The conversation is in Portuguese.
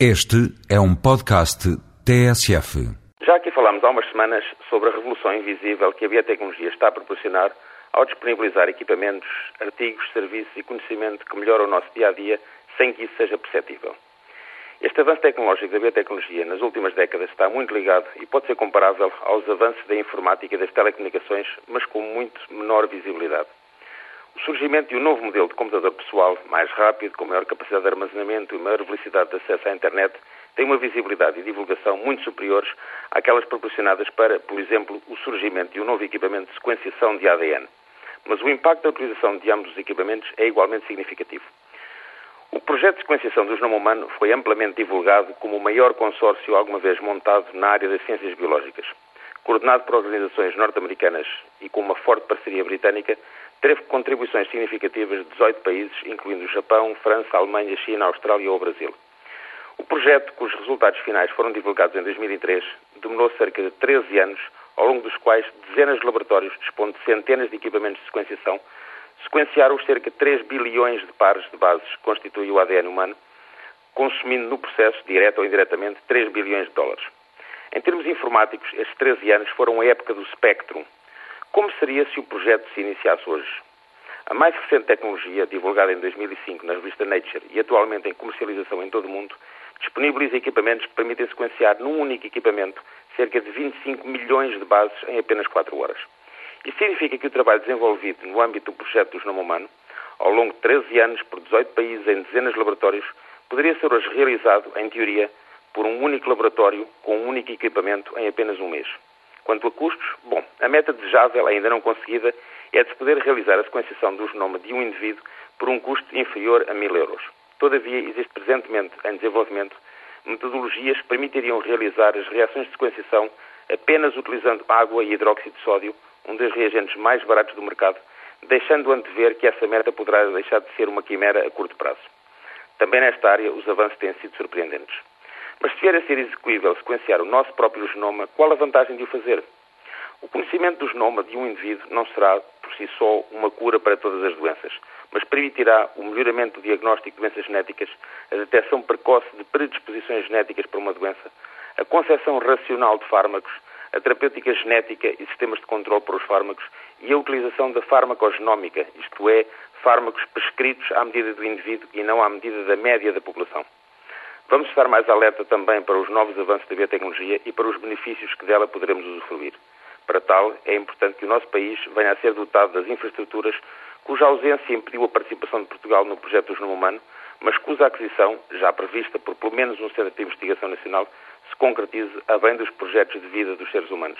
Este é um podcast TSF. Já aqui falámos há umas semanas sobre a revolução invisível que a biotecnologia está a proporcionar ao disponibilizar equipamentos, artigos, serviços e conhecimento que melhoram o nosso dia a dia sem que isso seja perceptível. Este avanço tecnológico da biotecnologia nas últimas décadas está muito ligado e pode ser comparável aos avanços da informática e das telecomunicações, mas com muito menor visibilidade. O surgimento de um novo modelo de computador pessoal, mais rápido, com maior capacidade de armazenamento e maior velocidade de acesso à internet, tem uma visibilidade e divulgação muito superiores àquelas proporcionadas para, por exemplo, o surgimento de um novo equipamento de sequenciação de ADN. Mas o impacto da utilização de ambos os equipamentos é igualmente significativo. O projeto de sequenciação do genoma humano foi amplamente divulgado como o maior consórcio alguma vez montado na área das ciências biológicas. Coordenado por organizações norte-americanas e com uma forte parceria britânica, teve contribuições significativas de 18 países, incluindo o Japão, França, Alemanha, China, Austrália ou Brasil. O projeto, cujos resultados finais foram divulgados em 2003, demorou cerca de 13 anos, ao longo dos quais dezenas de laboratórios, dispondo de centenas de equipamentos de sequenciação, sequenciaram os cerca de 3 bilhões de pares de bases que constituem o ADN humano, consumindo no processo, direto ou indiretamente, 3 bilhões de dólares. Em termos informáticos, estes 13 anos foram a época do Spectrum, como seria se o projeto se iniciasse hoje? A mais recente tecnologia, divulgada em 2005 na revista Nature e atualmente em comercialização em todo o mundo, disponibiliza equipamentos que permitem sequenciar num único equipamento cerca de 25 milhões de bases em apenas 4 horas. Isso significa que o trabalho desenvolvido no âmbito do projeto do Genoma Humano, ao longo de 13 anos por 18 países em dezenas de laboratórios, poderia ser hoje realizado, em teoria, por um único laboratório com um único equipamento em apenas um mês. Quanto a custos, bom, a meta desejável, ainda não conseguida, é de se poder realizar a sequenciação do genoma de um indivíduo por um custo inferior a mil euros. Todavia, existe presentemente em desenvolvimento metodologias que permitiriam realizar as reações de sequenciação apenas utilizando água e hidróxido de sódio, um dos reagentes mais baratos do mercado, deixando antever que essa meta poderá deixar de ser uma quimera a curto prazo. Também nesta área, os avanços têm sido surpreendentes. Mas se vier a ser execuível sequenciar o nosso próprio genoma, qual a vantagem de o fazer? O conhecimento do genoma de um indivíduo não será, por si só, uma cura para todas as doenças, mas permitirá o melhoramento do diagnóstico de doenças genéticas, a detecção precoce de predisposições genéticas para uma doença, a concepção racional de fármacos, a terapêutica genética e sistemas de controle para os fármacos e a utilização da farmacogenómica, isto é, fármacos prescritos à medida do indivíduo e não à medida da média da população. Vamos estar mais alerta também para os novos avanços da biotecnologia e para os benefícios que dela poderemos usufruir. Para tal, é importante que o nosso país venha a ser dotado das infraestruturas cuja ausência impediu a participação de Portugal no projeto do Genoma Humano, mas cuja aquisição, já prevista por pelo menos um Centro de Investigação Nacional, se concretize a bem dos projetos de vida dos seres humanos.